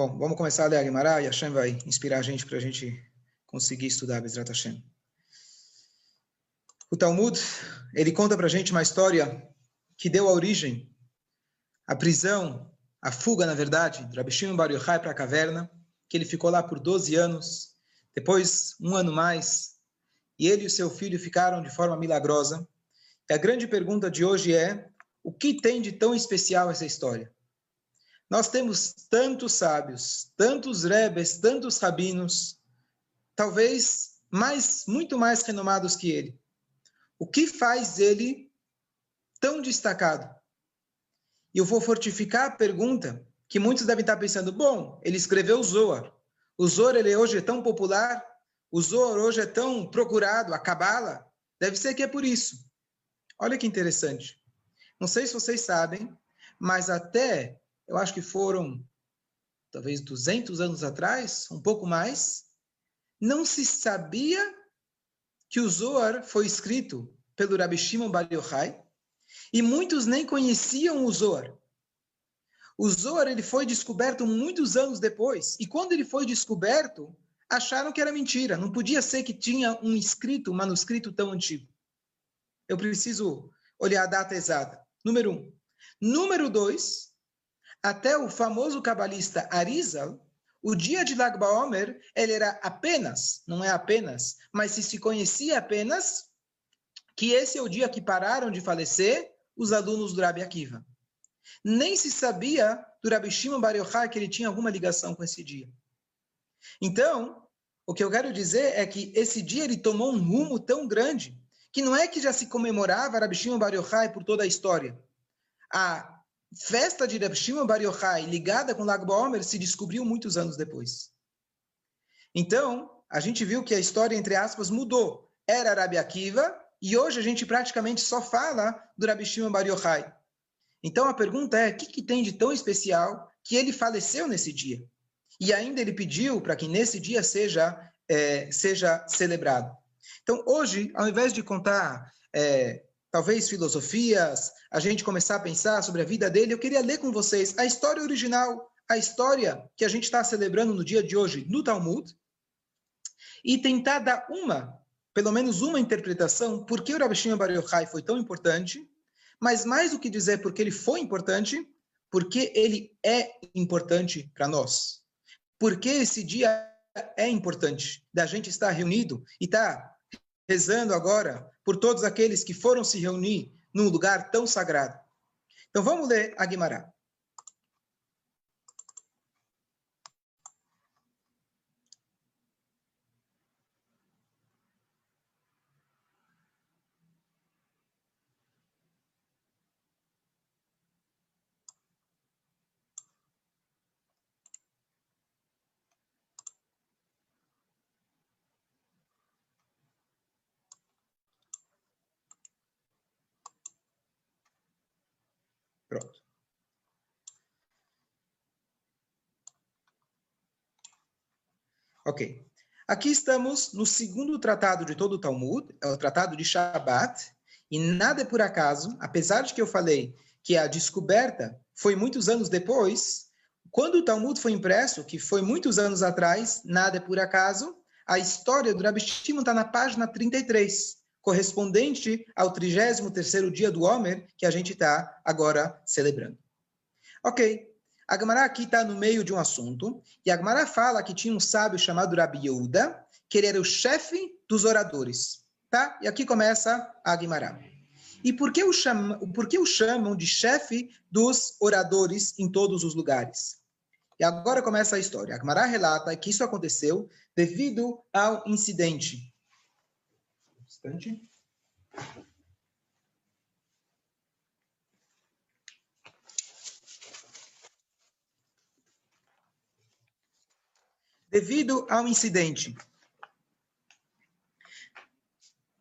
Bom, vamos começar a ler a Guimarães e Hashem vai inspirar a gente para a gente conseguir estudar Bezrat Hashem. O Talmud, ele conta para a gente uma história que deu a origem à prisão, à fuga, na verdade, de Rabi Shimon Bar Yochai para a caverna, que ele ficou lá por 12 anos, depois um ano mais, e ele e seu filho ficaram de forma milagrosa. E a grande pergunta de hoje é, o que tem de tão especial essa história? Nós temos tantos sábios, tantos rebes, tantos rabinos, talvez mais, muito mais renomados que ele. O que faz ele tão destacado? E eu vou fortificar a pergunta que muitos devem estar pensando, bom, ele escreveu Zohar. O Zohar ele hoje é tão popular, o Zohar hoje é tão procurado, a Kabbalah, deve ser que é por isso. Olha que interessante. Não sei se vocês sabem, mas até eu acho que foram talvez 200 anos atrás, um pouco mais, não se sabia que o Zohar foi escrito pelo Rabbi Shimon Bar Yochai, e muitos nem conheciam o Zohar. O Zohar ele foi descoberto muitos anos depois, e quando ele foi descoberto, acharam que era mentira, não podia ser que tinha um escrito, um manuscrito tão antigo. Eu preciso olhar a data exata. Número um. Número dois, até o famoso cabalista Arizal, o dia de Lag BaOmer, ele era apenas, não é apenas, mas se se conhecia apenas que esse é o dia que pararam de falecer os alunos do Rabi Akiva. Nem se sabia do Rabi Shimon Bar Yochai que ele tinha alguma ligação com esse dia. Então, o que eu quero dizer é que esse dia ele tomou um rumo tão grande que não é que já se comemorava Rabi Shimon Bar Yochai por toda a história. A festa de Reb Shimon Bar Yochai ligada com Lag BaOmer se descobriu muitos anos depois. Então, a gente viu que a história, entre aspas, mudou. Era Rabi Akiva, e hoje a gente praticamente só fala do Rabi Shimon Bar Yochai. Então, a pergunta é, o que, que tem de tão especial que ele faleceu nesse dia? E ainda ele pediu para que nesse dia seja, é, seja celebrado. Então, hoje, ao invés de contar é, talvez filosofias, a gente começar a pensar sobre a vida dele, eu queria ler com vocês a história original, a história que a gente está celebrando no dia de hoje no Talmud, e tentar dar uma, pelo menos uma interpretação, por que o Rabbi Shimon Bar Yochai foi tão importante, mas mais do que dizer porque ele foi importante, porque ele é importante para nós. Porque esse dia é importante da gente estar reunido e estar tá rezando agora por todos aqueles que foram se reunir num lugar tão sagrado. Então vamos ler a Guimarães. Pronto. Ok. Aqui estamos no segundo tratado de todo o Talmud, é o tratado de Shabat, e nada é por acaso, apesar de que eu falei que a descoberta foi muitos anos depois, quando o Talmud foi impresso, que foi muitos anos atrás, nada é por acaso, a história do Rabi Shimon está na página 33 correspondente ao 33º dia do Homer, que a gente está agora celebrando. Ok, a Gemara aqui está no meio de um assunto, e a Gemara fala que tinha um sábio chamado Rabi Yehuda, que ele era o chefe dos oradores. Tá? E aqui começa a Gemara. E por que, o por que o chamam de chefe dos oradores em todos os lugares? E agora começa a história. A Gemara relata que isso aconteceu devido ao incidente instante. Devido ao incidente,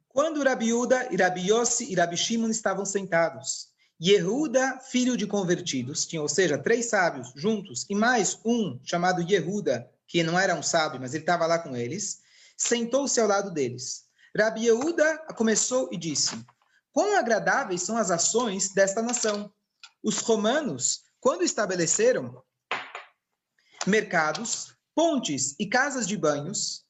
quando Rabiuda, Rabi Yossi e Rabi Shimon estavam sentados, Yehuda, filho de convertidos, tinha, ou seja, três sábios juntos, e mais um chamado Yehuda, que não era um sábio, mas ele estava lá com eles, sentou-se ao lado deles. Rabi Yehuda começou e disse: Quão agradáveis são as ações desta nação. Os romanos, quando estabeleceram mercados, pontes e casas de banhos.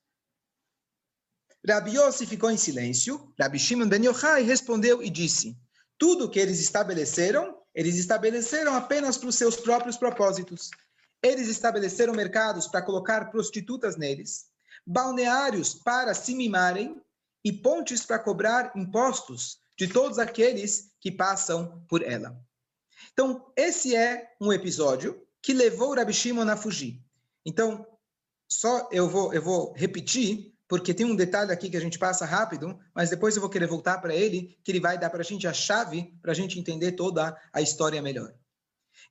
Rabi Yossi ficou em silêncio. Rabi Shimon ben Yochai respondeu e disse: Tudo que eles estabeleceram, eles estabeleceram apenas para os seus próprios propósitos. Eles estabeleceram mercados para colocar prostitutas neles, balneários para se mimarem e pontes para cobrar impostos de todos aqueles que passam por ela. Então, esse é um episódio que levou Rabi Shimon a fugir. Então, só eu vou, eu vou repetir, porque tem um detalhe aqui que a gente passa rápido, mas depois eu vou querer voltar para ele, que ele vai dar para a gente a chave para a gente entender toda a história melhor.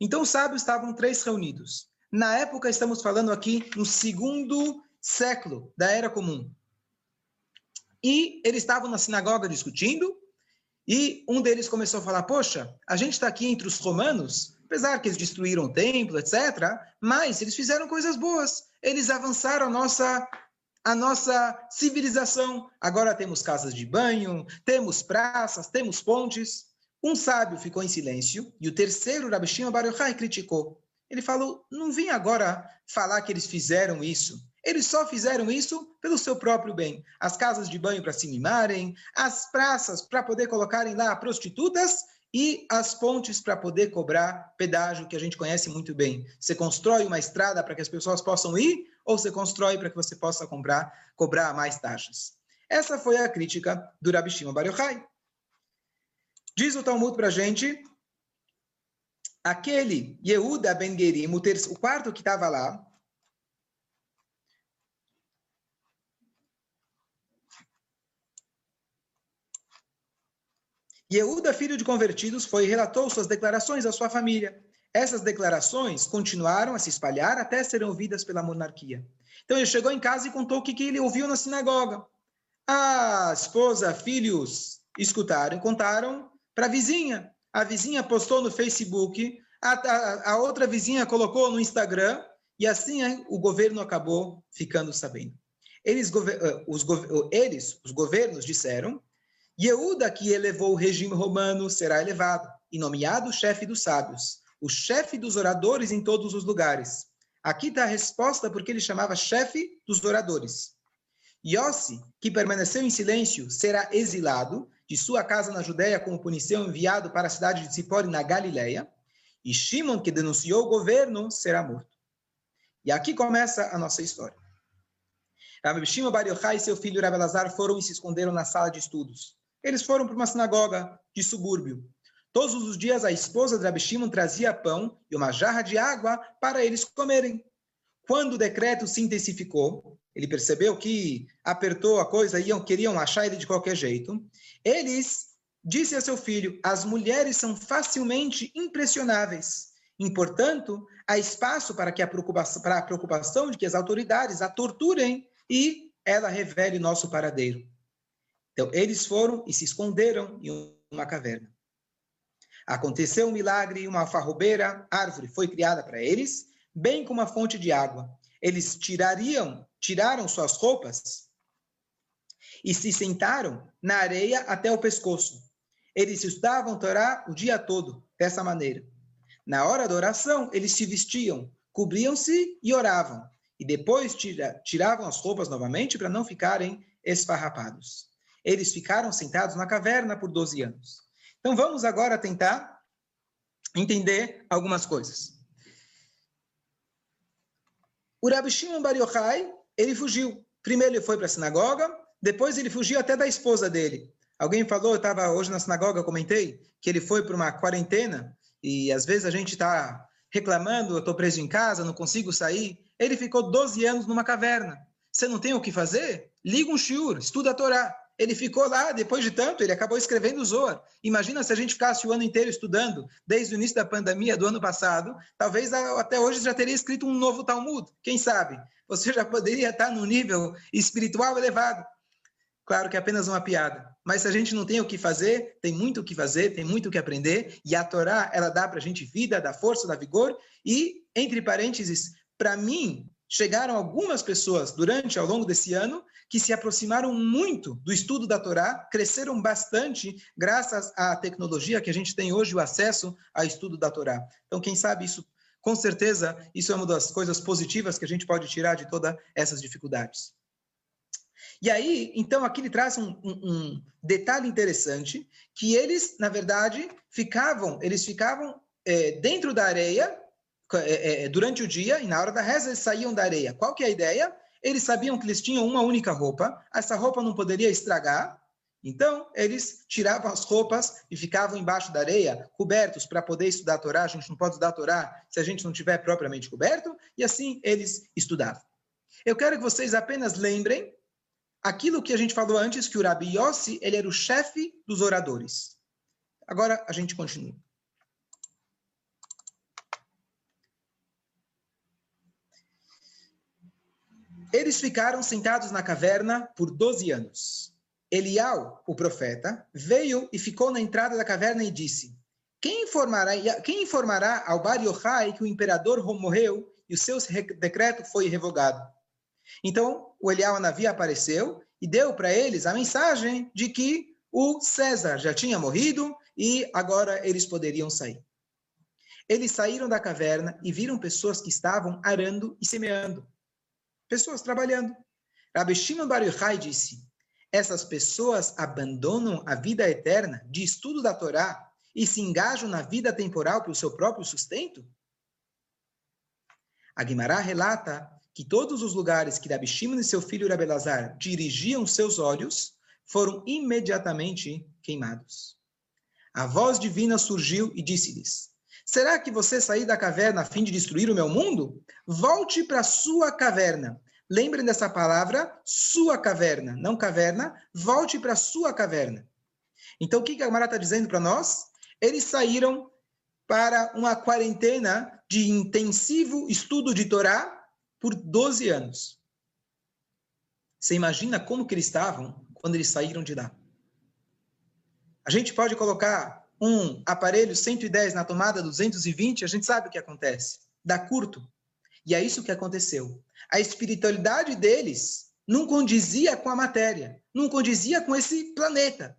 Então, os sábios estavam três reunidos. Na época, estamos falando aqui no segundo século da Era Comum. E eles estavam na sinagoga discutindo, e um deles começou a falar: Poxa, a gente está aqui entre os romanos, apesar que eles destruíram o templo, etc., mas eles fizeram coisas boas. Eles avançaram a nossa, a nossa civilização. Agora temos casas de banho, temos praças, temos pontes. Um sábio ficou em silêncio e o terceiro, Rabi Shimon Bar criticou. Ele falou: Não vim agora falar que eles fizeram isso. Eles só fizeram isso pelo seu próprio bem. As casas de banho para se mimarem, as praças para poder colocarem lá prostitutas e as pontes para poder cobrar pedágio, que a gente conhece muito bem. Você constrói uma estrada para que as pessoas possam ir ou você constrói para que você possa comprar, cobrar mais taxas? Essa foi a crítica do Rabi Shimon Bar Yochai. Diz o Talmud para a gente, aquele Yehuda Ben Gerim, o, o quarto que estava lá, Yehuda, filho de convertidos, foi e relatou suas declarações à sua família. Essas declarações continuaram a se espalhar até serem ouvidas pela monarquia. Então ele chegou em casa e contou o que, que ele ouviu na sinagoga. A esposa, filhos escutaram, contaram para a vizinha. A vizinha postou no Facebook, a, a, a outra vizinha colocou no Instagram, e assim o governo acabou ficando sabendo. Eles, eh, os, eles, os governos, disseram Yehuda, que elevou o regime romano, será elevado e nomeado chefe dos sábios, o chefe dos oradores em todos os lugares. Aqui está a resposta porque ele chamava chefe dos oradores. Yossi, que permaneceu em silêncio, será exilado de sua casa na Judéia como punição enviado para a cidade de Zipori, na Galileia. E Shimon, que denunciou o governo, será morto. E aqui começa a nossa história. Rabbi Shimon Bar Yochai e seu filho Rabbi Lazar foram e se esconderam na sala de estudos. Eles foram para uma sinagoga de subúrbio. Todos os dias a esposa de Rabi Shimon trazia pão e uma jarra de água para eles comerem. Quando o decreto se intensificou, ele percebeu que apertou a coisa, iam queriam achar ele de qualquer jeito. Eles disse a seu filho: as mulheres são facilmente impressionáveis. E, portanto, há espaço para que a preocupação, para a preocupação de que as autoridades a torturem e ela revele nosso paradeiro. Então, eles foram e se esconderam em uma caverna. Aconteceu um milagre, uma farrobeira, árvore foi criada para eles, bem como uma fonte de água. Eles tirariam, tiraram suas roupas e se sentaram na areia até o pescoço. Eles estudavam Torá o dia todo, dessa maneira. Na hora da oração, eles se vestiam, cobriam-se e oravam. E depois tira, tiravam as roupas novamente para não ficarem esfarrapados. Eles ficaram sentados na caverna por 12 anos. Então vamos agora tentar entender algumas coisas. O Rabi Shimon Bar Yochai, ele fugiu. Primeiro ele foi para a sinagoga, depois ele fugiu até da esposa dele. Alguém falou, eu estava hoje na sinagoga, comentei, que ele foi para uma quarentena, e às vezes a gente está reclamando, eu estou preso em casa, não consigo sair. Ele ficou 12 anos numa caverna. Você não tem o que fazer? Liga um shiur, estuda a Torá. Ele ficou lá, depois de tanto, ele acabou escrevendo o Zohar. Imagina se a gente ficasse o ano inteiro estudando, desde o início da pandemia do ano passado, talvez até hoje já teria escrito um novo Talmud. Quem sabe? Você já poderia estar num nível espiritual elevado. Claro que é apenas uma piada. Mas se a gente não tem o que fazer, tem muito o que fazer, tem muito o que aprender. E a Torá, ela dá para a gente vida, dá força, dá vigor. E, entre parênteses, para mim, chegaram algumas pessoas durante, ao longo desse ano, que se aproximaram muito do estudo da Torá, cresceram bastante graças à tecnologia que a gente tem hoje, o acesso ao estudo da Torá. Então, quem sabe isso Com certeza, isso é uma das coisas positivas que a gente pode tirar de todas essas dificuldades. E aí, então, aqui ele traz um, um, um detalhe interessante, que eles, na verdade, ficavam, eles ficavam é, dentro da areia é, é, durante o dia, e na hora da reza eles saíam da areia. Qual que é a ideia? Eles sabiam que eles tinham uma única roupa, essa roupa não poderia estragar, então eles tiravam as roupas e ficavam embaixo da areia, cobertos para poder estudar a Torá. A gente não pode estudar a Torá se a gente não tiver propriamente coberto, e assim eles estudavam. Eu quero que vocês apenas lembrem aquilo que a gente falou antes, que o Rabi Yossi, ele era o chefe dos oradores. Agora a gente continua. Eles ficaram sentados na caverna por 12 anos. Elial, o profeta, veio e ficou na entrada da caverna e disse: Quem informará, quem informará ao Bar Yochai que o imperador morreu e o seu decreto foi revogado? Então, o Elial Anavi apareceu e deu para eles a mensagem de que o César já tinha morrido e agora eles poderiam sair. Eles saíram da caverna e viram pessoas que estavam arando e semeando pessoas trabalhando. Rabbi Shimon Bar Yochai disse, essas pessoas abandonam a vida eterna de estudo da Torá e se engajam na vida temporal para o seu próprio sustento? A Guimará relata que todos os lugares que Rabbi Shimon e seu filho Lazar dirigiam seus olhos foram imediatamente queimados. A voz divina surgiu e disse-lhes: Será que você saiu da caverna a fim de destruir o meu mundo? Volte para sua caverna. Lembrem dessa palavra, sua caverna, não caverna. Volte para sua caverna. Então, o que a Gamara está dizendo para nós? Eles saíram para uma quarentena de intensivo estudo de Torá por 12 anos. Você imagina como que eles estavam quando eles saíram de lá? A gente pode colocar um aparelho 110 na tomada 220, a gente sabe o que acontece. Dá curto. E é isso que aconteceu. A espiritualidade deles não condizia com a matéria, não condizia com esse planeta.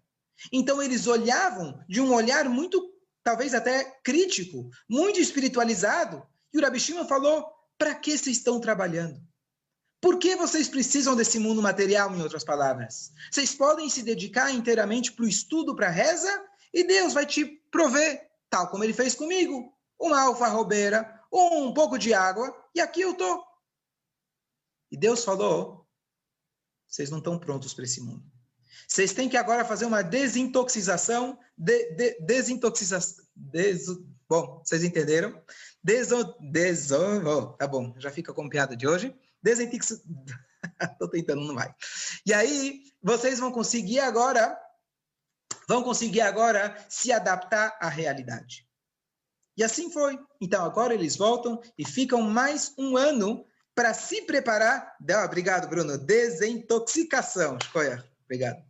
Então eles olhavam de um olhar muito, talvez até crítico, muito espiritualizado. E o Rabi Shimon falou: para que vocês estão trabalhando? Por que vocês precisam desse mundo material, em outras palavras? Vocês podem se dedicar inteiramente para o estudo, para a reza, e Deus vai te prover, tal como ele fez comigo, uma alfarrobeira, um pouco de água, e aqui eu tô. E Deus falou: vocês não estão prontos para esse mundo. Vocês têm que agora fazer uma desintoxicação, de, de, desintoxicação, des, bom, vocês entenderam? Deso, deso, oh, tá bom, já fica com piada de hoje. Desintoxicação, tô tentando, não vai. E aí, vocês vão conseguir agora vão conseguir agora se adaptar à realidade. E assim foi. Então agora eles voltam e ficam mais um ano para se preparar. Obrigado, Bruno. Desintoxicação. Escolha. Obrigado.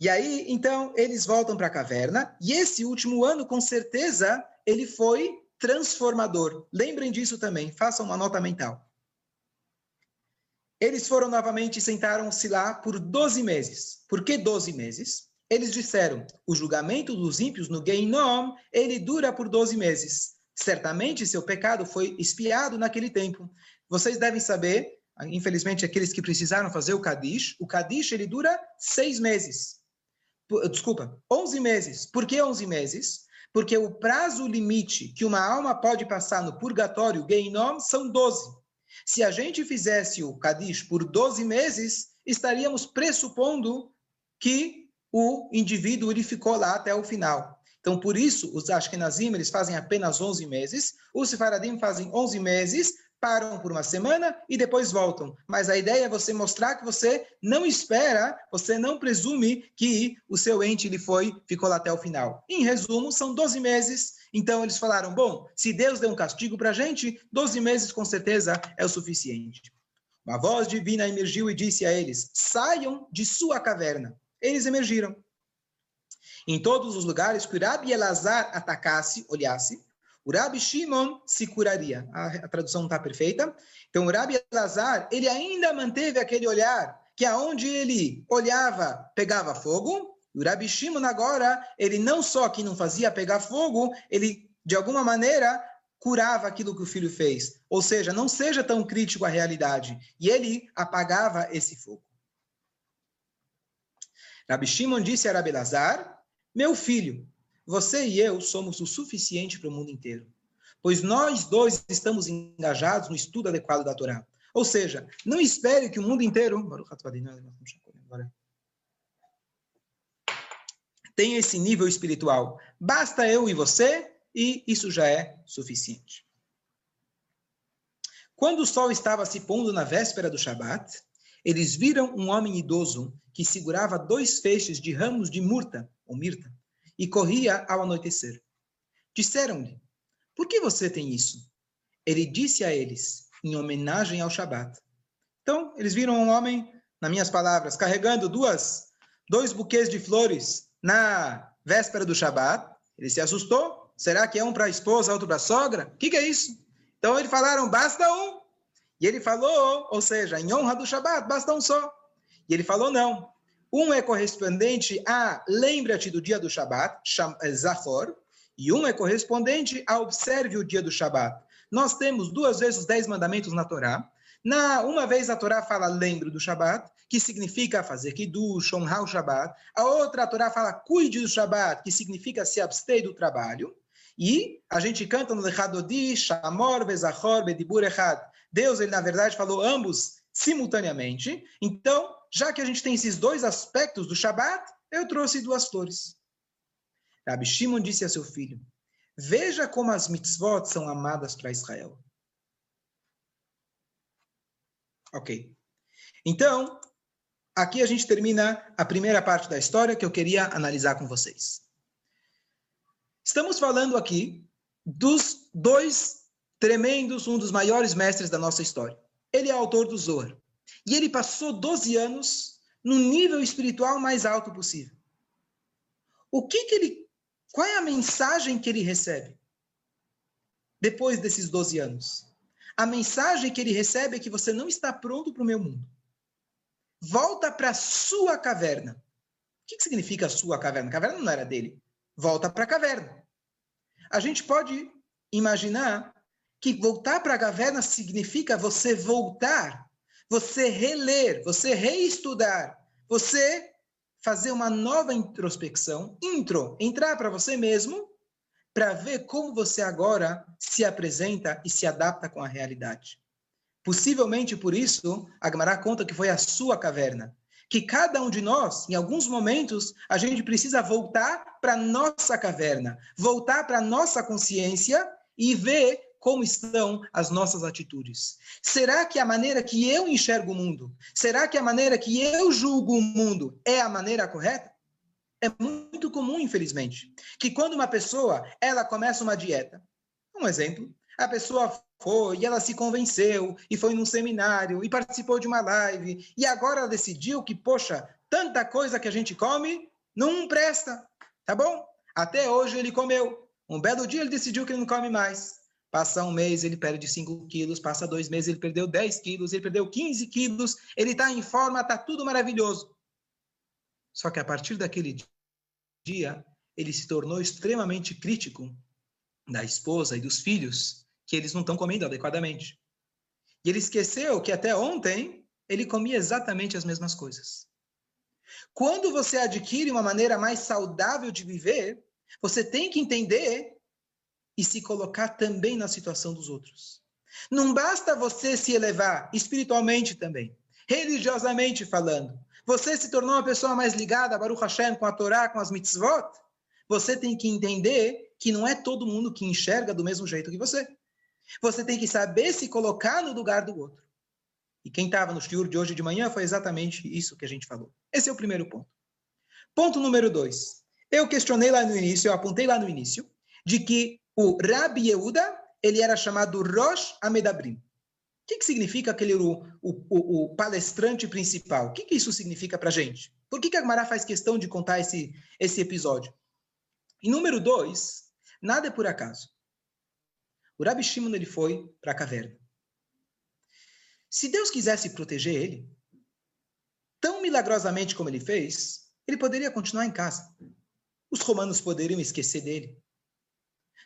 E aí, então, eles voltam para a caverna. E esse último ano, com certeza, ele foi transformador. Lembrem disso também. Façam uma nota mental. Eles foram novamente e sentaram-se lá por 12 meses. Por que 12 meses? Eles disseram: o julgamento dos ímpios no Geinom, ele dura por 12 meses. Certamente seu pecado foi espiado naquele tempo. Vocês devem saber, infelizmente, aqueles que precisaram fazer o Kadish, o Kadish ele dura seis meses. Desculpa, 11 meses. Por que 11 meses? Porque o prazo limite que uma alma pode passar no purgatório, Geinom, são 12. Se a gente fizesse o Kadish por 12 meses, estaríamos pressupondo que o indivíduo ele ficou lá até o final. Então, por isso, os Ashkenazim eles fazem apenas 11 meses, os Sefaradim fazem 11 meses, param por uma semana e depois voltam. Mas a ideia é você mostrar que você não espera, você não presume que o seu ente ele foi, ficou lá até o final. Em resumo, são 12 meses então eles falaram: bom, se Deus deu um castigo para a gente, 12 meses com certeza é o suficiente. Uma voz divina emergiu e disse a eles: saiam de sua caverna. Eles emergiram. Em todos os lugares que o Rabi Elazar atacasse, olhasse, o Rabi Shimon se curaria. A, a tradução não está perfeita. Então, o Rabi Elazar, ele ainda manteve aquele olhar que aonde ele olhava, pegava fogo, o Rabi Shimon agora, ele não só que não fazia pegar fogo, ele de alguma maneira, curava aquilo que o filho fez. Ou seja, não seja tão crítico à realidade. E ele apagava esse fogo. Rabi Shimon disse a Rabi Lazar, meu filho, você e eu somos o suficiente para o mundo inteiro. Pois nós dois estamos engajados no estudo adequado da Torá. Ou seja, não espere que o mundo inteiro tenha esse nível espiritual. Basta eu e você e isso já é suficiente. Quando o sol estava se pondo na véspera do Shabat, eles viram um homem idoso que segurava dois feixes de ramos de murta, ou mirta, e corria ao anoitecer. Disseram-lhe, por que você tem isso? Ele disse a eles, em homenagem ao Shabat. Então, eles viram um homem, nas minhas palavras, carregando duas, dois buquês de flores na véspera do Shabat. Ele se assustou, Será que é um para a esposa, outro para a sogra? O que, que é isso? Então eles falaram, basta um. E ele falou, ou seja, em honra do Shabat, basta um só. E ele falou, não. Um é correspondente a lembra-te do dia do Shabat, eh, Zahor, e um é correspondente a observe o dia do Shabat. Nós temos duas vezes os dez mandamentos na Torá. Na, uma vez a Torá fala lembre do Shabat, que significa fazer kiddush, honrar o Shabat. A outra a Torá fala cuide do Shabat, que significa se abster do trabalho. E a gente canta no Lechadodi, Shamor, Bezachor, Bedibur Echad. Deus, ele na verdade falou ambos simultaneamente. Então, já que a gente tem esses dois aspectos do Shabat, eu trouxe duas flores. Rabi Shimon disse a seu filho, veja como as mitzvot são amadas para Israel. Ok. Então, aqui a gente termina a primeira parte da história que eu queria analisar com vocês. Estamos falando aqui dos dois tremendos, um dos maiores mestres da nossa história. Ele é autor do Zohar. E ele passou 12 anos no nível espiritual mais alto possível. O que, que ele. Qual é a mensagem que ele recebe depois desses 12 anos? A mensagem que ele recebe é que você não está pronto para o meu mundo. Volta para a sua caverna. O que, que significa a sua caverna? A caverna não era dele volta para a caverna. A gente pode imaginar que voltar para a caverna significa você voltar, você reler, você reestudar, você fazer uma nova introspecção, intro, entrar para você mesmo, para ver como você agora se apresenta e se adapta com a realidade. Possivelmente por isso, Agmará conta que foi a sua caverna, que cada um de nós, em alguns momentos, a gente precisa voltar para nossa caverna, voltar para nossa consciência e ver como estão as nossas atitudes. Será que a maneira que eu enxergo o mundo, será que a maneira que eu julgo o mundo é a maneira correta? É muito comum, infelizmente, que quando uma pessoa ela começa uma dieta, um exemplo, a pessoa foi, e ela se convenceu, e foi num seminário, e participou de uma live, e agora ela decidiu que, poxa, tanta coisa que a gente come não presta, tá bom? Até hoje ele comeu. Um belo dia ele decidiu que ele não come mais. Passa um mês, ele perde 5 quilos. Passa dois meses, ele perdeu 10 quilos. Ele perdeu 15 quilos. Ele está em forma, está tudo maravilhoso. Só que a partir daquele dia, ele se tornou extremamente crítico da esposa e dos filhos que eles não estão comendo adequadamente. E ele esqueceu que até ontem ele comia exatamente as mesmas coisas. Quando você adquire uma maneira mais saudável de viver, você tem que entender e se colocar também na situação dos outros. Não basta você se elevar espiritualmente também, religiosamente falando. Você se tornou uma pessoa mais ligada a Baruch Hashem, com a Torá, com as mitzvot. Você tem que entender que não é todo mundo que enxerga do mesmo jeito que você. Você tem que saber se colocar no lugar do outro. E quem estava no shiur de hoje de manhã foi exatamente isso que a gente falou. Esse é o primeiro ponto. Ponto número dois. Eu questionei lá no início, eu apontei lá no início, de que o Rabi Yehuda, ele era chamado Rosh Amedabrim. O que, que significa aquele o, o, o palestrante principal? O que, que isso significa para a gente? Por que, que a Gemara faz questão de contar esse, esse episódio? E número dois, nada é por acaso. O Rabi Shimon ele foi para a caverna. Se Deus quisesse proteger ele, tão milagrosamente como ele fez, ele poderia continuar em casa. Os romanos poderiam esquecer dele.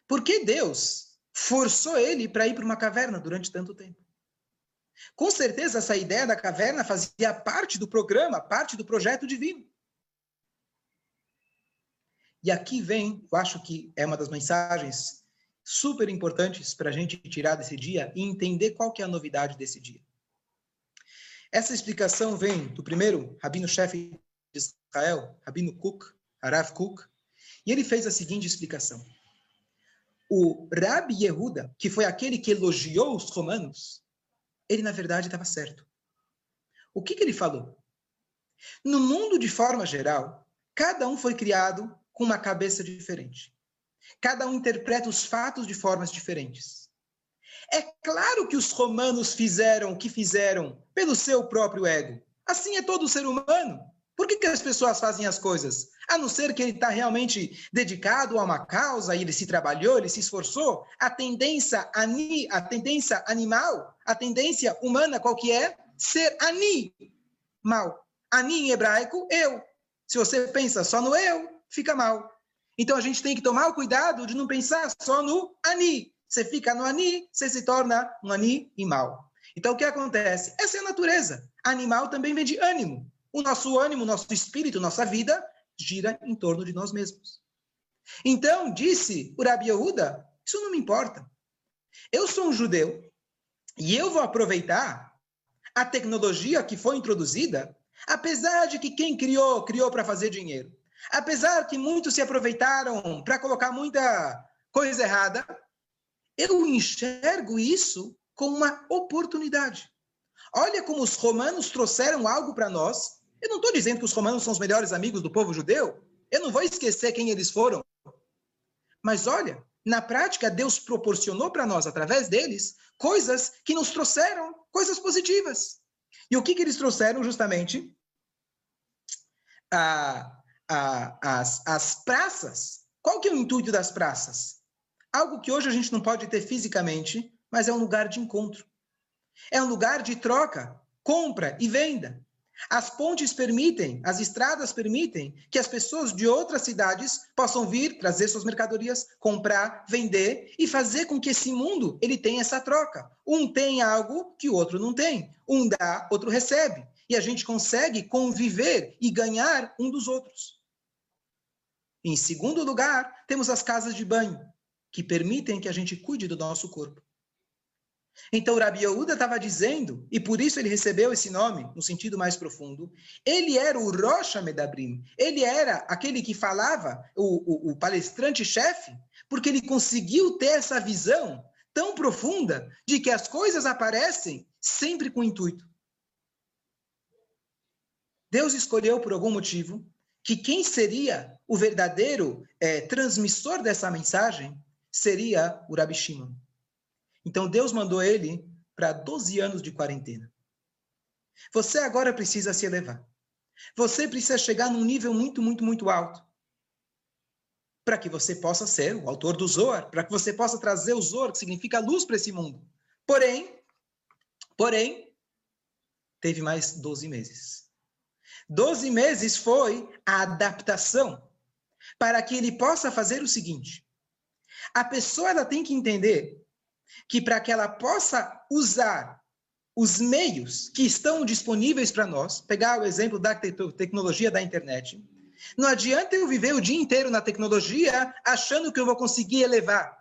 Por que Deus forçou ele para ir para uma caverna durante tanto tempo? Com certeza, essa ideia da caverna fazia parte do programa, parte do projeto divino. E aqui vem, eu acho que é uma das mensagens super importantes para a gente tirar desse dia e entender qual que é a novidade desse dia. Essa explicação vem do primeiro rabino-chefe de Israel, Rabino Cook, Harav Cook, e ele fez a seguinte explicação. O Rabi Yehuda, que foi aquele que elogiou os romanos, ele na verdade estava certo. O que, que ele falou? No mundo de forma geral, cada um foi criado com uma cabeça diferente. Cada um interpreta os fatos de formas diferentes. É claro que os romanos fizeram o que fizeram pelo seu próprio ego. Assim é todo ser humano. Por que, que as pessoas fazem as coisas? A não ser que ele está realmente dedicado a uma causa, ele se trabalhou, ele se esforçou. A tendência, ani, a tendência animal, a tendência humana, qual que é? Ser ani, mal. Ani em hebraico, eu. Se você pensa só no eu, fica mal. Então a gente tem que tomar o cuidado de não pensar só no ani. Você fica no ani, você se torna um ani e mal. Então o que acontece? Essa é a natureza. Animal também vem de ânimo. O nosso ânimo, nosso espírito, nossa vida gira em torno de nós mesmos. Então, disse o Rabi Yehuda, isso não me importa. Eu sou um judeu e eu vou aproveitar a tecnologia que foi introduzida, apesar de que quem criou, criou para fazer dinheiro. Apesar que muitos se aproveitaram para colocar muita coisa errada, eu enxergo isso como uma oportunidade. Olha como os romanos trouxeram algo para nós eu não estou dizendo que os romanos são os melhores amigos do povo judeu. Eu não vou esquecer quem eles foram. Mas olha, na prática, Deus proporcionou para nós, através deles, coisas que nos trouxeram coisas positivas. E o que, que eles trouxeram, justamente? A, a, as, as praças. Qual que é o intuito das praças? Algo que hoje a gente não pode ter fisicamente, mas é um lugar de encontro. É um lugar de troca, compra e venda. As pontes permitem, as estradas permitem que as pessoas de outras cidades possam vir, trazer suas mercadorias, comprar, vender e fazer com que esse mundo ele tenha essa troca. Um tem algo que o outro não tem. Um dá, outro recebe. E a gente consegue conviver e ganhar um dos outros. Em segundo lugar, temos as casas de banho, que permitem que a gente cuide do nosso corpo. Então, Rabi Yehuda estava dizendo, e por isso ele recebeu esse nome, no sentido mais profundo, ele era o Rocha Medabrim, ele era aquele que falava, o, o, o palestrante-chefe, porque ele conseguiu ter essa visão tão profunda de que as coisas aparecem sempre com intuito. Deus escolheu, por algum motivo, que quem seria o verdadeiro é, transmissor dessa mensagem seria o Rabi Shimon. Então Deus mandou ele para 12 anos de quarentena. Você agora precisa se elevar. Você precisa chegar num nível muito, muito, muito alto. Para que você possa ser o autor do Zohar, para que você possa trazer o Zohar, que significa luz para esse mundo. Porém, porém, teve mais 12 meses. 12 meses foi a adaptação para que ele possa fazer o seguinte: a pessoa ela tem que entender que para que ela possa usar os meios que estão disponíveis para nós, pegar o exemplo da te tecnologia da internet, não adianta eu viver o dia inteiro na tecnologia achando que eu vou conseguir elevar.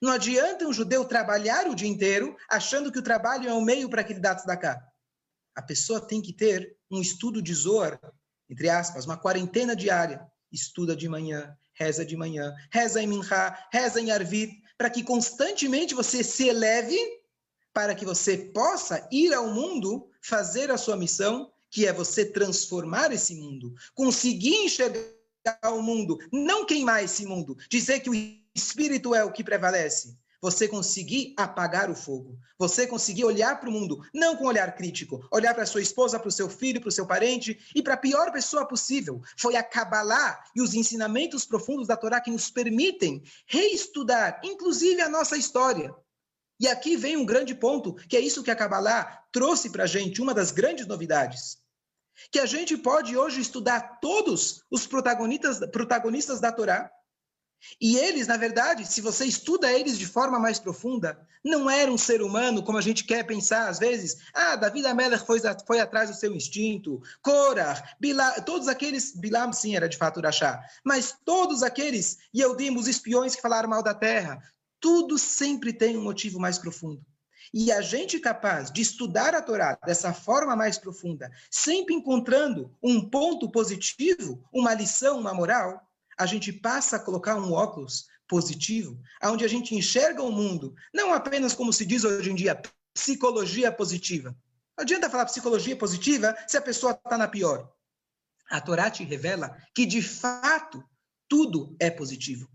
Não adianta um judeu trabalhar o dia inteiro achando que o trabalho é um meio para que ele dá cá. A pessoa tem que ter um estudo de Zohar, entre aspas, uma quarentena diária. Estuda de manhã, reza de manhã, reza em Minha, reza em Arvit, para que constantemente você se eleve, para que você possa ir ao mundo fazer a sua missão, que é você transformar esse mundo, conseguir enxergar o mundo, não queimar esse mundo, dizer que o espírito é o que prevalece, você conseguir apagar o fogo, você conseguir olhar para o mundo, não com um olhar crítico, olhar para sua esposa, para o seu filho, para o seu parente e para a pior pessoa possível. Foi a Kabbalah e os ensinamentos profundos da Torá que nos permitem reestudar, inclusive, a nossa história. E aqui vem um grande ponto, que é isso que a Kabbalah trouxe para a gente, uma das grandes novidades. Que a gente pode hoje estudar todos os protagonistas, protagonistas da Torá, E eles, na verdade, se você estuda eles de forma mais profunda, não era um ser humano como a gente quer pensar às vezes. Ah, Davi Amelech foi, foi atrás do seu instinto. Korah, Bilá, todos aqueles. Bilam, sim, era de fato Urachá. Mas todos aqueles Yehudim, os espiões que falaram mal da terra, tudo sempre tem um motivo mais profundo. E a gente capaz de estudar a Torá dessa forma mais profunda, sempre encontrando um ponto positivo, uma lição, uma moral, a gente passa a colocar um óculos positivo, onde a gente enxerga o mundo, não apenas como se diz hoje em dia, psicologia positiva. Não adianta falar psicologia positiva se a pessoa está na pior. A Torá te revela que, de fato, tudo é positivo.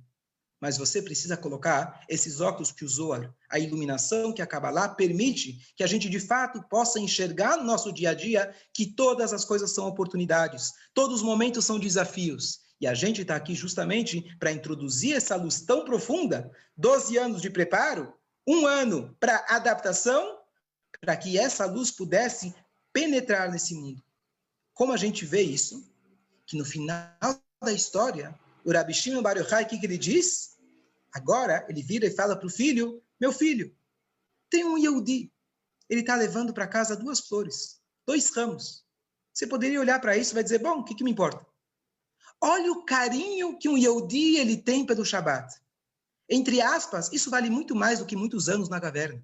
Mas você precisa colocar esses óculos que o Zohar, a iluminação que acaba lá, permite que a gente de fato possa enxergar no nosso dia a dia que todas as coisas são oportunidades, todos os momentos são desafios. E a gente está aqui justamente para introduzir essa luz tão profunda, 12 anos de preparo, um ano para adaptação, para que essa luz pudesse penetrar nesse mundo. Como a gente vê isso? Que no final da história, o Rabi Shimon Bar Yochai, o que, que ele diz? Agora ele vira e fala para o filho, meu filho, tem um Yehudi, ele está levando para casa duas flores, dois ramos. Você poderia olhar para isso e vai dizer, bom, o que, que me importa? Olha o carinho que um Yehudi ele tem pelo Shabat. Entre aspas, isso vale muito mais do que muitos anos na caverna.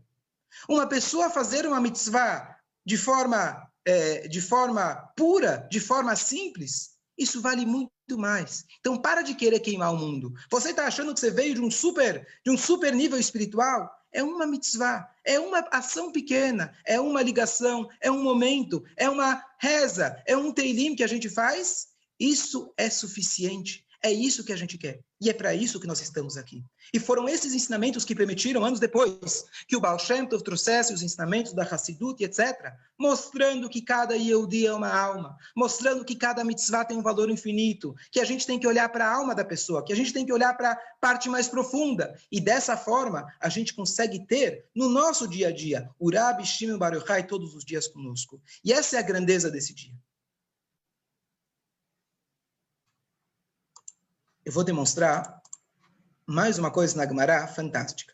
Uma pessoa fazer uma mitzvah de forma, é, de forma pura, de forma simples, isso vale muito mais. Então para de querer queimar o mundo. Você está achando que você veio de um super, de um super nível espiritual? É uma mitzvah, é uma ação pequena, é uma ligação, é um momento, é uma reza, é um teilim que a gente faz. Isso é suficiente é isso que a gente quer. E é para isso que nós estamos aqui. E foram esses ensinamentos que permitiram, anos depois, que o Baal Shem Tov trouxesse os ensinamentos da Hassidut, etc., mostrando que cada Yehudi é uma alma, mostrando que cada mitzvah tem um valor infinito, que a gente tem que olhar para a alma da pessoa, que a gente tem que olhar para a parte mais profunda. E dessa forma, a gente consegue ter, no nosso dia a dia, o Rabi Shimon Bar Yochai todos os dias conosco. E essa é a grandeza desse dia. Eu vou demonstrar mais uma coisa na Gemara fantástica.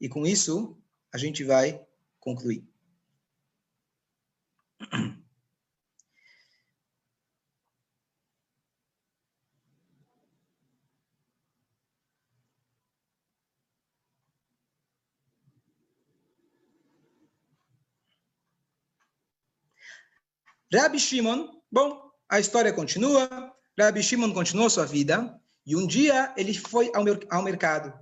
E com isso, a gente vai concluir. Rabbi Shimon, bom, a história continua, Rabbi Shimon continuou sua vida e um dia ele foi ao, ao mercado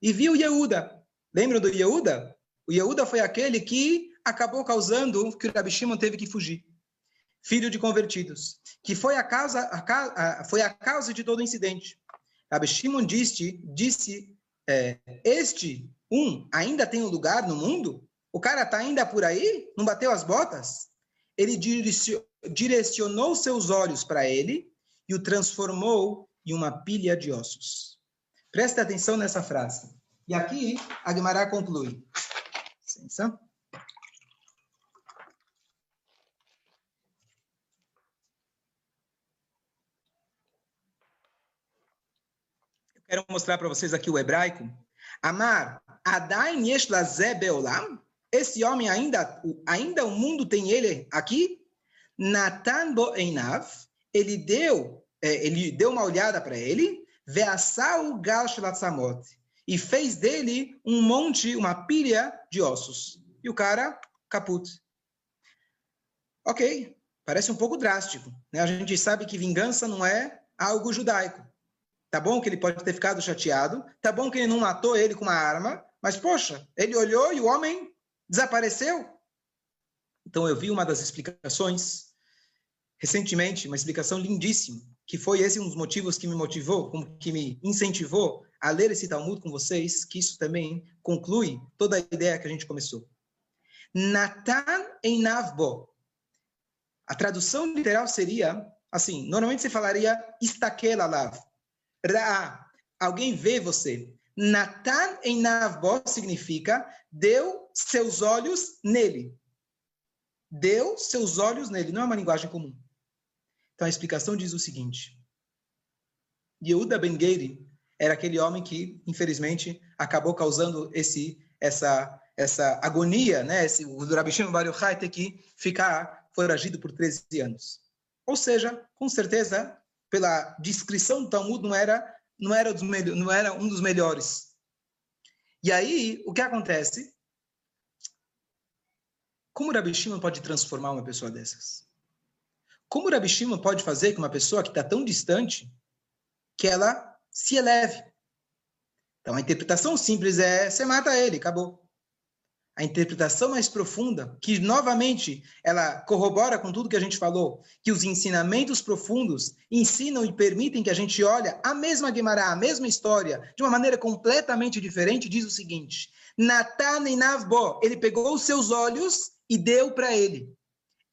e viu Yehuda. Lembram do Yehuda? O Yehuda foi aquele que acabou causando que o Rabbi Shimon teve que fugir. Filho de convertidos, que foi a causa, a, a, foi a causa de todo o incidente. Rabbi Shimon disse, disse é, este um ainda tem um lugar no mundo? O cara está ainda por aí? Não bateu as botas? Ele direcionou seus olhos para ele e o transformou em uma pilha de ossos. Preste atenção nessa frase. E aqui a Guimarães conclui. Licença. Eu quero mostrar para vocês aqui o hebraico. Amar Adain yesh beolam. Esse homem ainda, ainda o mundo tem ele aqui. Natan bo einav ele deu, é, ele deu uma olhada para ele, veassau gal e fez dele um monte, uma pilha de ossos. E o cara, caput. Ok, parece um pouco drástico. Né? A gente sabe que vingança não é algo judaico. Tá bom que ele pode ter ficado chateado, tá bom que ele não matou ele com uma arma, mas poxa, ele olhou e o homem desapareceu. Então eu vi uma das explicações recentemente uma explicação lindíssima, que foi esse um dos motivos que me motivou, que me incentivou a ler esse Talmud com vocês, que isso também conclui toda a ideia que a gente começou. Natan em Navbo. A tradução literal seria assim, normalmente você falaria istakel alav. Ra, alguém vê você. Natan em Navbo significa deu seus olhos nele. Deu seus olhos nele. Não é uma linguagem comum. Então a explicação diz o seguinte: Yehuda Ben Geiri era aquele homem que, infelizmente, acabou causando esse, essa, essa agonia, né? Esse, o Rabi Shimon ter que ficar foragido por 13 anos. Ou seja, com certeza, pela descrição do Talmud, não era, não era, dos, não era um dos melhores. E aí, o que acontece? Como o Rabi Shimon pode transformar uma pessoa dessas? Como o Rabi Shimon pode fazer que uma pessoa que está tão distante, que ela se eleve? Então, a interpretação simples é, você mata ele, acabou. A interpretação mais profunda, que novamente ela corrobora com tudo que a gente falou, que os ensinamentos profundos ensinam e permitem que a gente olhe a mesma Guemará, a mesma história, de uma maneira completamente diferente, diz o seguinte: Natan e Navbo, ele pegou os seus olhos e deu para ele.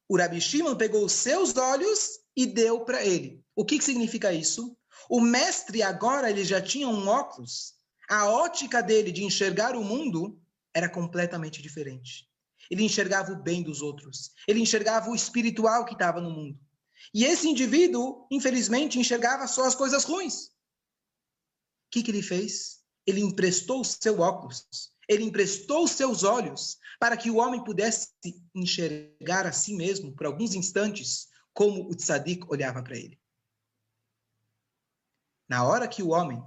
O Rabi Shimon pegou os seus olhos e deu para ele. O que, que significa isso? O mestre agora ele já tinha um óculos. A ótica dele de enxergar o mundo era completamente diferente. Ele enxergava o bem dos outros. Ele enxergava o espiritual que estava no mundo. E esse indivíduo, infelizmente, enxergava só as coisas ruins. O que, que ele fez? Ele emprestou o seu óculos. Ele emprestou seus olhos para que o homem pudesse enxergar a si mesmo por alguns instantes como o tzadik olhava para ele. Na hora que o homem,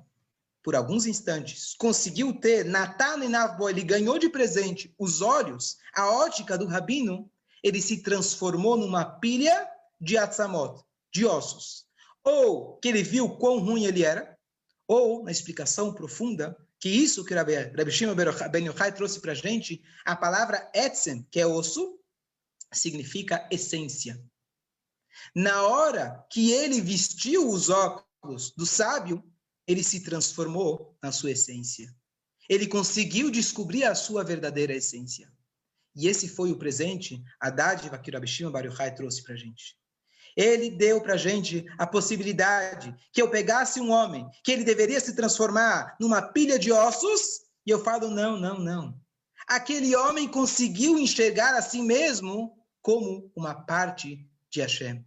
por alguns instantes, conseguiu ter Natan e Navbo, ele ganhou de presente os olhos, a ótica do rabino, ele se transformou numa pilha de atzamot, de ossos. Ou que ele viu quão ruim ele era, ou, na explicação profunda, que isso que Rabbi, Rabbi Shimon Ben Yochai trouxe para a gente, a palavra etzem, que é osso, significa essência. Na hora que ele vestiu os óculos do sábio, ele se transformou na sua essência. Ele conseguiu descobrir a sua verdadeira essência. E esse foi o presente, a dádiva que Rabbi Shimon Bar Yochai trouxe para a gente. Ele deu para a gente a possibilidade que eu pegasse um homem que ele deveria se transformar numa pilha de ossos, e eu falo: não, não, não. Aquele homem conseguiu enxergar a si mesmo como uma parte de Hashem.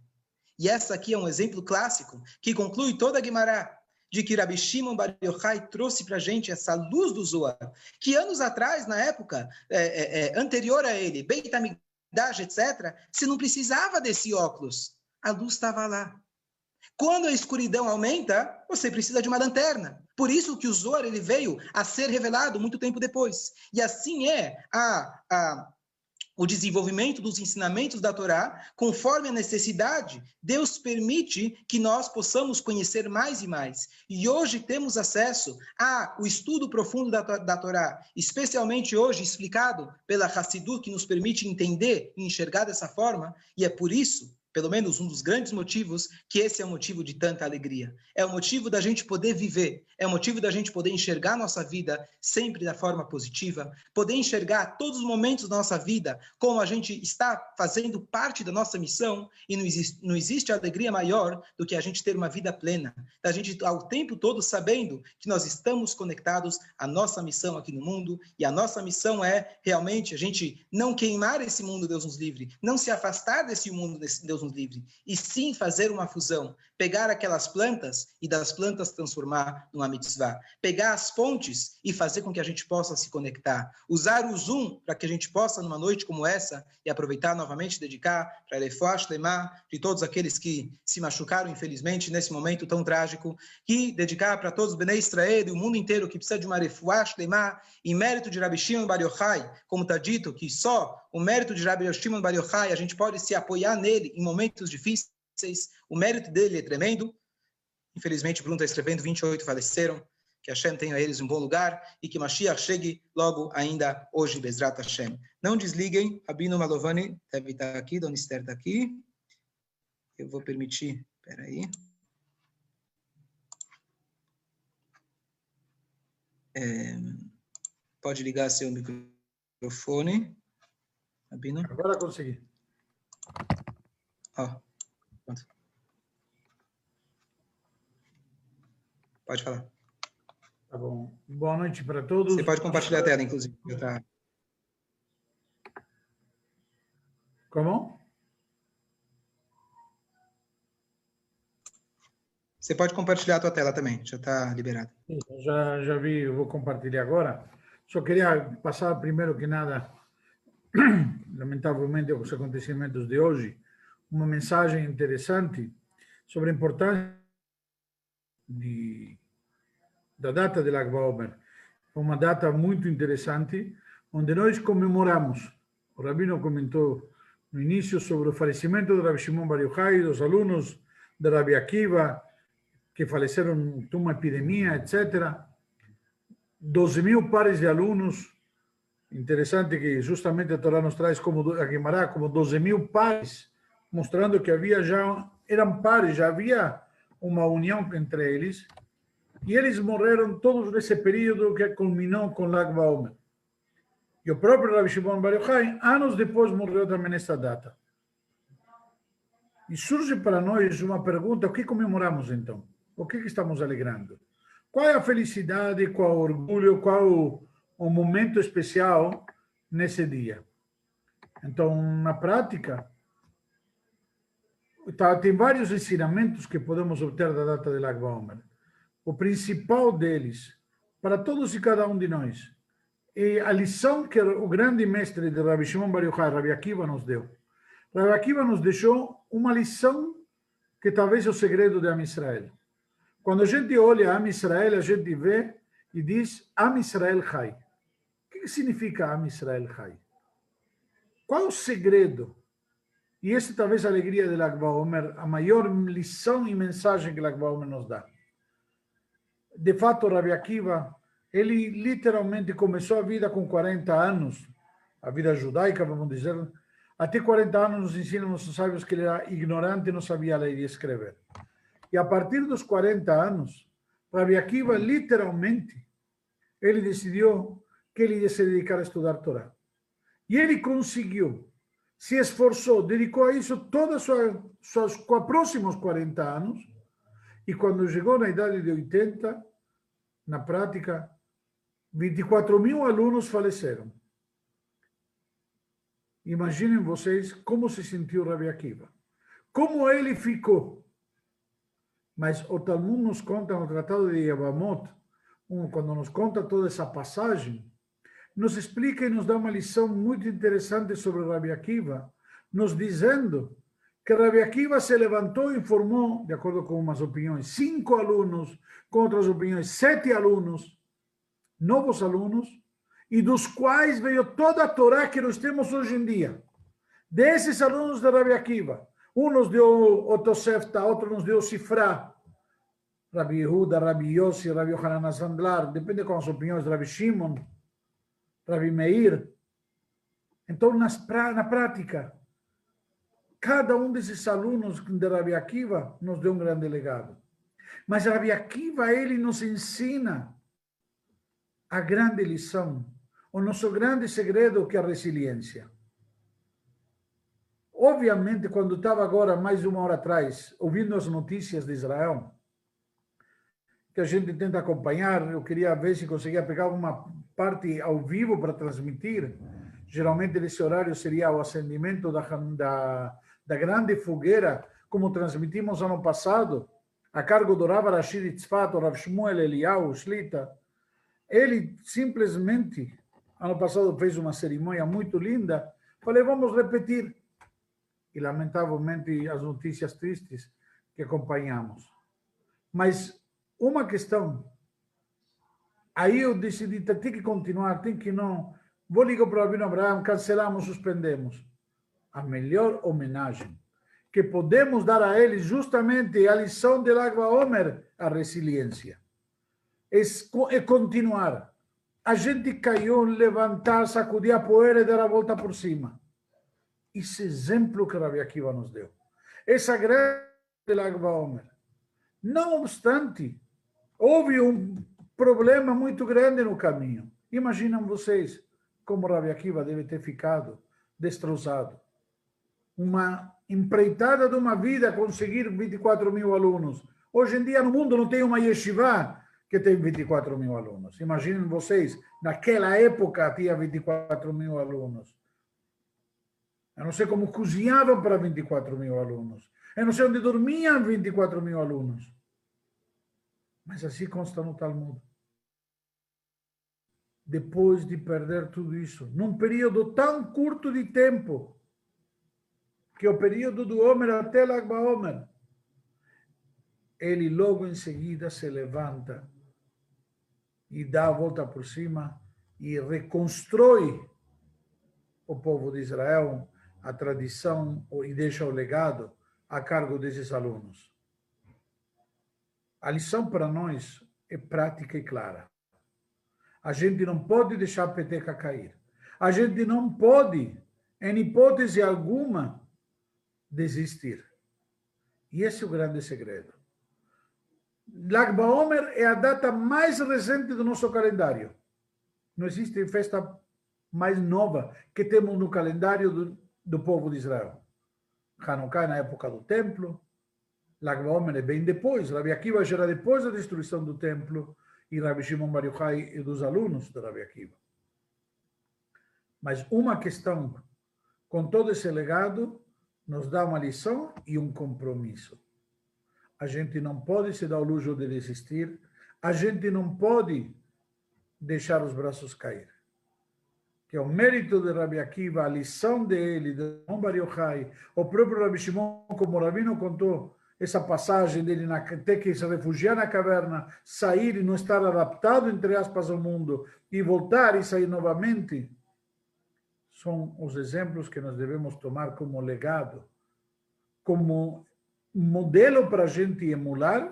E essa aqui é um exemplo clássico que conclui toda a Guimarães de que Rabi Shimon Bar Yochai trouxe para a gente essa luz do Zohar, que anos atrás, na época é, é, é, anterior a ele, Beit HaMikdash, etc., se não precisava desse óculos a luz estava lá. Quando a escuridão aumenta, você precisa de uma lanterna. Por isso que o Zohar ele veio a ser revelado muito tempo depois. E assim é a, a, o desenvolvimento dos ensinamentos da Torá, conforme a necessidade, Deus permite que nós possamos conhecer mais e mais. E hoje temos acesso ao estudo profundo da, da Torá, especialmente hoje explicado pela Hassidut, que nos permite entender e enxergar dessa forma, e é por isso pelo menos um dos grandes motivos, que esse é o motivo de tanta alegria. É o motivo da gente poder viver, é o motivo da gente poder enxergar nossa vida sempre da forma positiva, poder enxergar todos os momentos da nossa vida como a gente está fazendo parte da nossa missão e não existe, não existe alegria maior do que a gente ter uma vida plena, da gente ao tempo todo sabendo que nós estamos conectados à nossa missão aqui no mundo e a nossa missão é realmente a gente não queimar esse mundo, Deus nos livre, não se afastar desse mundo, Deus Deus nos livre, e sim fazer uma fusão, pegar aquelas plantas e das plantas transformar numa mitzvah, pegar as fontes e fazer com que a gente possa se conectar, usar o Zoom para que a gente possa, numa noite como essa, e aproveitar novamente, dedicar para Elefoash Lemar, de todos aqueles que se machucaram, infelizmente, nesse momento tão trágico, e dedicar para todos os Bnei Israel e o mundo inteiro que precisa de uma Refuash Lemar, em mérito de Rabi Shimon Bar Yochai, como está dito, que só o mérito de Rabi Shimon Bar Yochai, a gente pode se apoiar nele em momentos difíceis, o mérito dele é tremendo. Infelizmente, Bruno está escrevendo, 28 faleceram. Que Hashem tenha eles um bom lugar e que Mashiach chegue logo ainda hoje, Bezrat Hashem. Não desliguem, Rabino Malovani deve estar aqui, Dona Esther está aqui. Eu vou permitir, espera aí. É, pode ligar seu microfone. Rabino. Agora consegui. Ó, pronto. Pode falar. Tá bom. Boa noite para todos. Você pode compartilhar a tela, inclusive. Tá... Como? Você Você pode compartilhar a tua tela também, já está liberado. Já, já vi, eu vou compartilhar agora. Só queria passar, primeiro que nada, lamentavelmente, os acontecimentos de hoje, uma mensagem interessante sobre a importância de, da data de Lag BaOmer. É uma data muito interessante, onde nós comemoramos, o Rabino comentou no início sobre o falecimento do Rabi Shimon Bar Yochai, dos alunos de Rabi Akiva, que faleceram de uma epidemia, etc. 12 mil pares de alunos. Interessante que justamente a Torá nos traz como a Guimará como 12 mil pares, mostrando que havia já eram pares, já havia uma união entre eles. E eles morreram todos nesse período que culminou com Lag BaOmer. E o próprio Rabi Shimon Bar Yochai, anos depois, morreu também nesta data. E surge para nós uma pergunta: o que comemoramos então? O que, estamos alegrando? Qual é a felicidade, qual o orgulho, qual o momento especial nesse dia? Então, na prática, tá, tem vários ensinamentos que podemos obter da data de Lag BaOmer. O principal deles, para todos e cada um de nós, é a lição que o grande mestre de Rabbi Shimon Bar Yochai, Rabbi Akiva, nos deu. Rabbi Akiva nos deixou uma lição que talvez é o segredo de Am Israel. Quando a gente olha Am Israel, a gente vê e diz Am Israel Chai. Que significa Am Israel Chai? Qual o segredo? E essa talvez a alegria de Lag BaOmer, a maior lição e mensagem que Lag BaOmer nos dá. De fato, Rabbi Akiva, ele literalmente começou a vida com 40 anos, a vida judaica, vamos dizer. Até 40 anos nos ensinam os sábios que ele era ignorante, não sabia ler e escrever. E a partir dos 40 anos, Rabbi Akiva, literalmente, ele decidiu que ele ia se dedicar a estudar Torá. E ele conseguiu, se esforçou, dedicou a isso todos os seus próximos 40 anos. E quando chegou na idade de 80, na prática, 24 mil alunos faleceram. Imaginem vocês como se sentiu Rabbi Akiva. Como ele ficou mas o Talmud nos conta no Tratado de Yavamot, quando nos conta toda essa passagem, nos explica e nos dá uma lição muito interessante sobre Rabi Akiva, nos dizendo que Rabi Akiva se levantou e informou, de acordo com umas opiniões, cinco alunos, com outras opiniões, sete alunos, novos alunos, e dos quais veio toda a Torá que nós temos hoje em dia. Desses alunos de Rabi Akiva, um nos deu o Tosefta, outro nos deu o Sifra, Rabi Yehuda, Rabi Yossi, Rabi Yohanan Sandlar, depende com as opiniões de Rabi Shimon, Rabi Meir. Então, nas, na prática, cada um desses alunos de Rabi Akiva nos deu um grande legado. Mas Rabi Akiva, ele nos ensina a grande lição, o nosso grande segredo que é a resiliência. Obviamente, quando estava agora, mais uma hora atrás, ouvindo as notícias de Israel, que a gente tenta acompanhar. Eu queria ver se conseguia pegar uma parte ao vivo para transmitir. Geralmente, nesse horário seria o acendimento da, da, da grande fogueira, como transmitimos ano passado, a cargo do Rav Rashid Tzfat, o Rav Shmuel Eliyahu Shlita. Ele simplesmente, ano passado, fez uma cerimônia muito linda. Falei, vamos repetir. E, lamentavelmente, as notícias tristes que acompanhamos. Mas uma questão. Aí eu decidi, tem que continuar, tem que não. Vou ligar para o Rabino Abraham, cancelamos, suspendemos. A melhor homenagem que podemos dar a ele justamente a lição de Lagba Omer, a resiliência. É, é continuar. A gente caiu, levantar, sacudir a poeira e dar a volta por cima. Esse exemplo que Rabi Akiva nos deu. Essa grande Lagba Omer. Não obstante, houve um problema muito grande no caminho. Imaginam vocês como Rabi Akiva deve ter ficado destroçado. Uma empreitada de uma vida conseguir 24 mil alunos. Hoje em dia no mundo não tem uma yeshiva que tem 24 mil alunos. Imaginem vocês, naquela época tinha 24 mil alunos. Eu não sei como cozinhavam para 24 mil alunos. Eu não sei onde dormiam 24 mil alunos. Mas assim consta no Talmud. Depois de perder tudo isso, num período tão curto de tempo, que é o período do Homer até Lagba Homer, ele logo em seguida se levanta e dá a volta por cima e reconstrói o povo de Israel, a tradição e deixa o legado a cargo desses alunos. A lição para nós é prática e clara. A gente não pode deixar a peteca cair. A gente não pode, em hipótese alguma, desistir. E esse é o grande segredo. Lag BaOmer é a data mais recente do nosso calendário. Não existe festa mais nova que temos no calendário do, do povo de Israel. Hanukkah na época do templo, Lag BaOmer é bem depois, Rabi Akiva já era depois da destruição do templo, e Rabi Shimon Bar Yochai e dos alunos de Rabi Akiva. Mas uma questão, com todo esse legado, nos dá uma lição e um compromisso. A gente não pode se dar o luxo de desistir, a gente não pode deixar os braços cair. Que é o mérito de Rabi Akiva, a lição dele, de Bar Yochai, o próprio Rabi Shimon, como o Rabino contou, essa passagem dele na, ter que se refugiar na caverna, sair e não estar adaptado, entre aspas, ao mundo, e voltar e sair novamente, são os exemplos que nós devemos tomar como legado, como modelo para a gente emular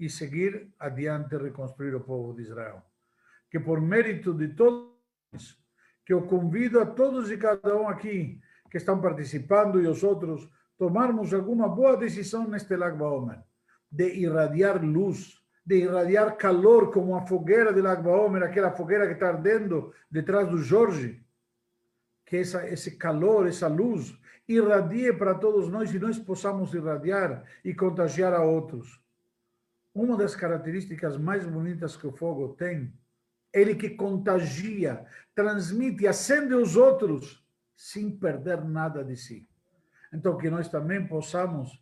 e seguir adiante reconstruir o povo de Israel. Que por mérito de todos, que eu convido a todos e cada um aqui que estão participando e os outros, tomarmos alguma boa decisão neste Lag Baomer, de irradiar luz, de irradiar calor como a fogueira de Lag Baomer, aquela fogueira que está ardendo detrás do Jorge, que essa, esse calor, essa luz, irradie para todos nós e nós possamos irradiar e contagiar a outros. Uma das características mais bonitas que o fogo tem, ele que contagia, transmite, acende os outros sem perder nada de si. Então, que nós também possamos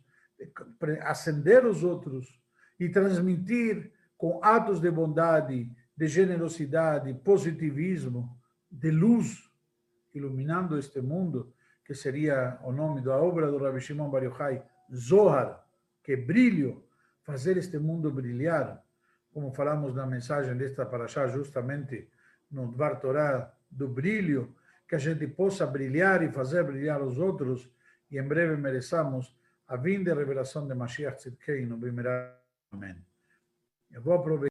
acender os outros e transmitir com atos de bondade, de generosidade, positivismo, de luz, iluminando este mundo, que seria o nome da obra do Rabbi Shimon Bar Yochai, Zohar, que é brilho, fazer este mundo brilhar, como falamos na mensagem desta paraxá, justamente no Dvar Torah, do brilho, que a gente possa brilhar e fazer brilhar os outros, e em breve mereçamos a vinda e revelação de Mashiach Tzidkei no Bimerá. Amém. Eu vou aproveitar